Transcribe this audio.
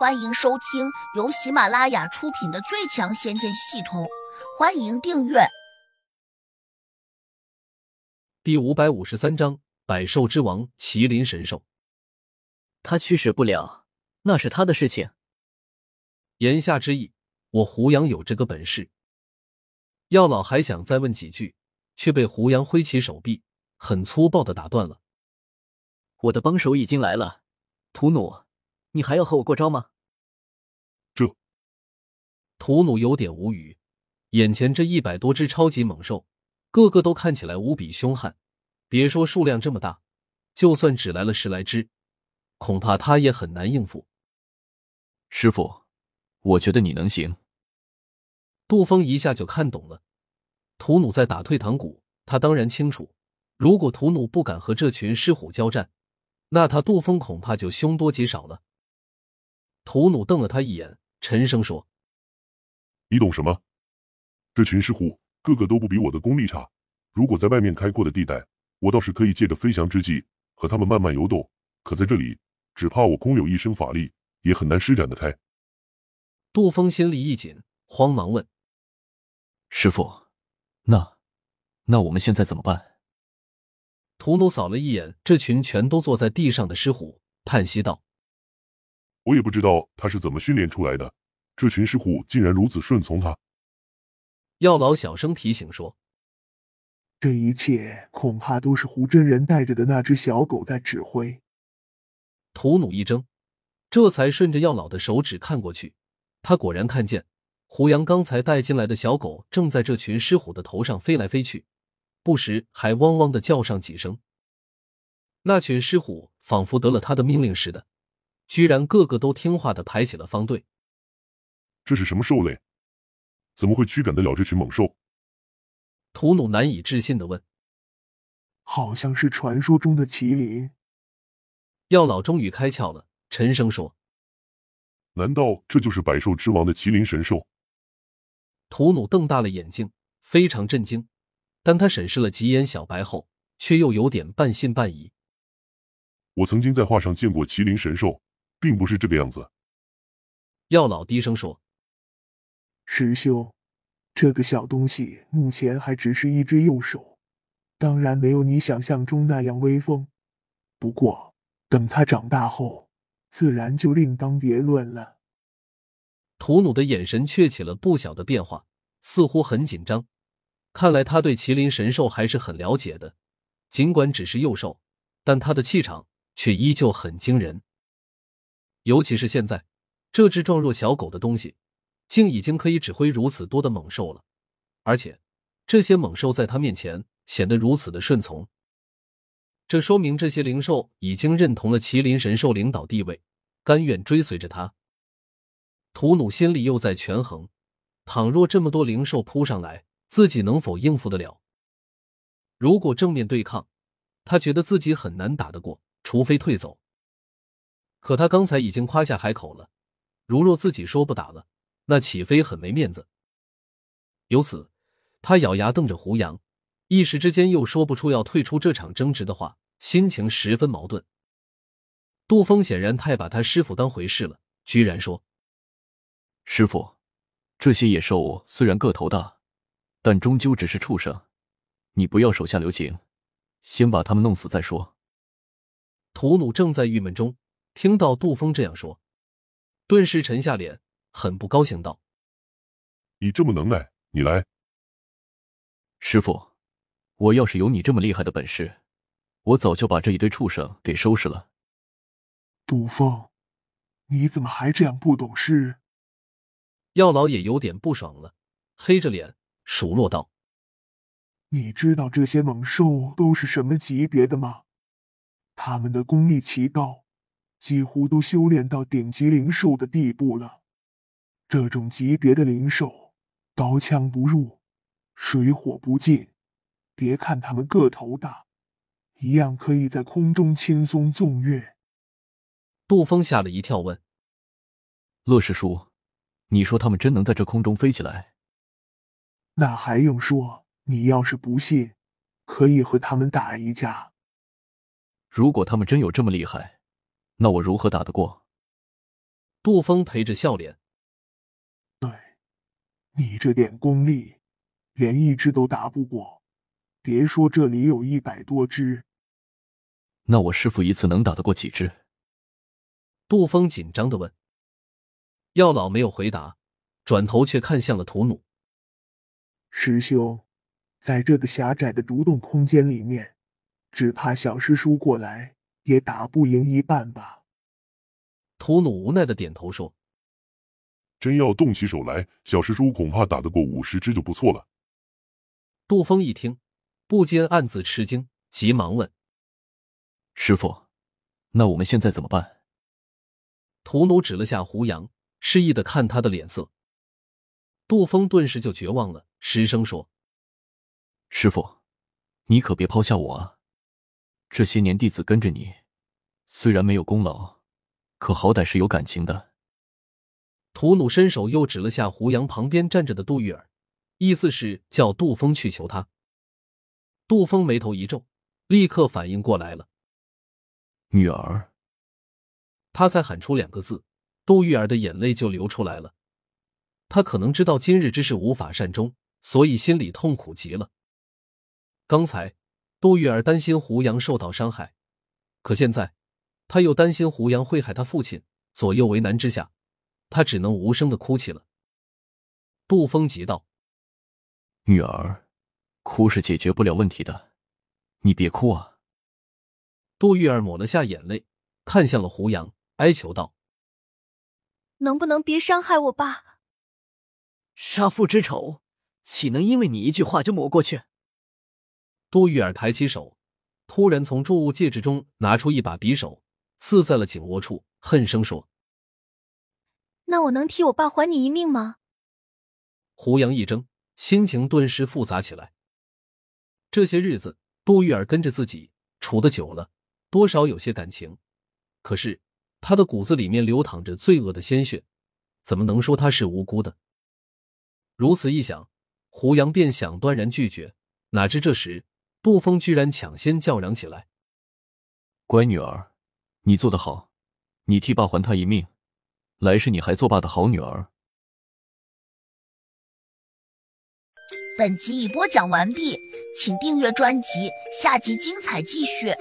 欢迎收听由喜马拉雅出品的《最强仙剑系统》，欢迎订阅。第五百五十三章：百兽之王麒麟神兽。他驱使不了，那是他的事情。言下之意，我胡杨有这个本事。药老还想再问几句，却被胡杨挥起手臂，很粗暴的打断了。我的帮手已经来了，屠奴。你还要和我过招吗？这图努有点无语，眼前这一百多只超级猛兽，个个都看起来无比凶悍。别说数量这么大，就算只来了十来只，恐怕他也很难应付。师傅，我觉得你能行。杜峰一下就看懂了，图努在打退堂鼓，他当然清楚。如果图努不敢和这群狮虎交战，那他杜峰恐怕就凶多吉少了。屠奴瞪了他一眼，沉声说：“你懂什么？这群狮虎个个都不比我的功力差。如果在外面开阔的地带，我倒是可以借着飞翔之际和他们慢慢游动。可在这里，只怕我空有一身法力，也很难施展得开。”杜峰心里一紧，慌忙问：“师傅，那那我们现在怎么办？”屠奴扫了一眼这群全都坐在地上的狮虎，叹息道。我也不知道他是怎么训练出来的，这群狮虎竟然如此顺从他。药老小声提醒说：“这一切恐怕都是胡真人带着的那只小狗在指挥。”图努一怔，这才顺着药老的手指看过去，他果然看见胡杨刚才带进来的小狗正在这群狮虎的头上飞来飞去，不时还汪汪的叫上几声。那群狮虎仿佛得了他的命令似的。居然个个都听话的排起了方队。这是什么兽类？怎么会驱赶得了这群猛兽？图努难以置信的问。好像是传说中的麒麟。药老终于开窍了，沉声说：“难道这就是百兽之王的麒麟神兽？”图努瞪大了眼睛，非常震惊，但他审视了几眼小白后，却又有点半信半疑。我曾经在画上见过麒麟神兽。并不是这个样子。药老低声说：“师兄，这个小东西目前还只是一只幼兽，当然没有你想象中那样威风。不过，等它长大后，自然就另当别论了。”图努的眼神却起了不小的变化，似乎很紧张。看来他对麒麟神兽还是很了解的，尽管只是幼兽，但他的气场却依旧很惊人。尤其是现在，这只状若小狗的东西，竟已经可以指挥如此多的猛兽了，而且这些猛兽在他面前显得如此的顺从。这说明这些灵兽已经认同了麒麟神兽领导地位，甘愿追随着他。图努心里又在权衡：倘若这么多灵兽扑上来，自己能否应付得了？如果正面对抗，他觉得自己很难打得过，除非退走。可他刚才已经夸下海口了，如若自己说不打了，那岂非很没面子？由此，他咬牙瞪着胡杨，一时之间又说不出要退出这场争执的话，心情十分矛盾。杜峰显然太把他师傅当回事了，居然说：“师傅，这些野兽虽然个头大，但终究只是畜生，你不要手下留情，先把他们弄死再说。”屠奴正在郁闷中。听到杜峰这样说，顿时沉下脸，很不高兴，道：“你这么能耐，你来。”师傅，我要是有你这么厉害的本事，我早就把这一堆畜生给收拾了。杜峰，你怎么还这样不懂事？药老也有点不爽了，黑着脸数落道：“你知道这些猛兽都是什么级别的吗？他们的功力奇高。”几乎都修炼到顶级灵兽的地步了。这种级别的灵兽，刀枪不入，水火不进。别看他们个头大，一样可以在空中轻松纵跃。杜峰吓了一跳，问：“乐师叔，你说他们真能在这空中飞起来？”那还用说？你要是不信，可以和他们打一架。如果他们真有这么厉害，那我如何打得过？杜峰陪着笑脸：“对，你这点功力，连一只都打不过，别说这里有一百多只。那我师傅一次能打得过几只？”杜峰紧张的问。药老没有回答，转头却看向了屠努。师兄，在这个狭窄的独洞空间里面，只怕小师叔过来也打不赢一半吧。屠努无奈的点头说：“真要动起手来，小师叔恐怕打得过五十只就不错了。”杜峰一听，不禁暗自吃惊，急忙问：“师傅，那我们现在怎么办？”屠奴指了下胡杨。示意的看他的脸色，杜峰顿时就绝望了，失声说：“师傅，你可别抛下我啊！这些年弟子跟着你，虽然没有功劳，可好歹是有感情的。”屠努伸手又指了下胡杨旁边站着的杜玉儿，意思是叫杜峰去求他。杜峰眉头一皱，立刻反应过来了：“女儿。”他才喊出两个字。杜玉儿的眼泪就流出来了，他可能知道今日之事无法善终，所以心里痛苦极了。刚才杜玉儿担心胡杨受到伤害，可现在他又担心胡杨会害他父亲，左右为难之下，他只能无声的哭泣了。杜峰急道：“女儿，哭是解决不了问题的，你别哭啊。”杜玉儿抹了下眼泪，看向了胡杨，哀求道。能不能别伤害我爸？杀父之仇，岂能因为你一句话就抹过去？杜玉儿抬起手，突然从注物戒指中拿出一把匕首，刺在了颈窝处，恨声说：“那我能替我爸还你一命吗？”胡杨一怔，心情顿时复杂起来。这些日子，杜玉儿跟着自己处的久了，多少有些感情，可是。他的骨子里面流淌着罪恶的鲜血，怎么能说他是无辜的？如此一想，胡杨便想断然拒绝。哪知这时，杜峰居然抢先叫嚷起来：“乖女儿，你做得好，你替爸还他一命，来世你还做爸的好女儿。”本集已播讲完毕，请订阅专辑，下集精彩继续。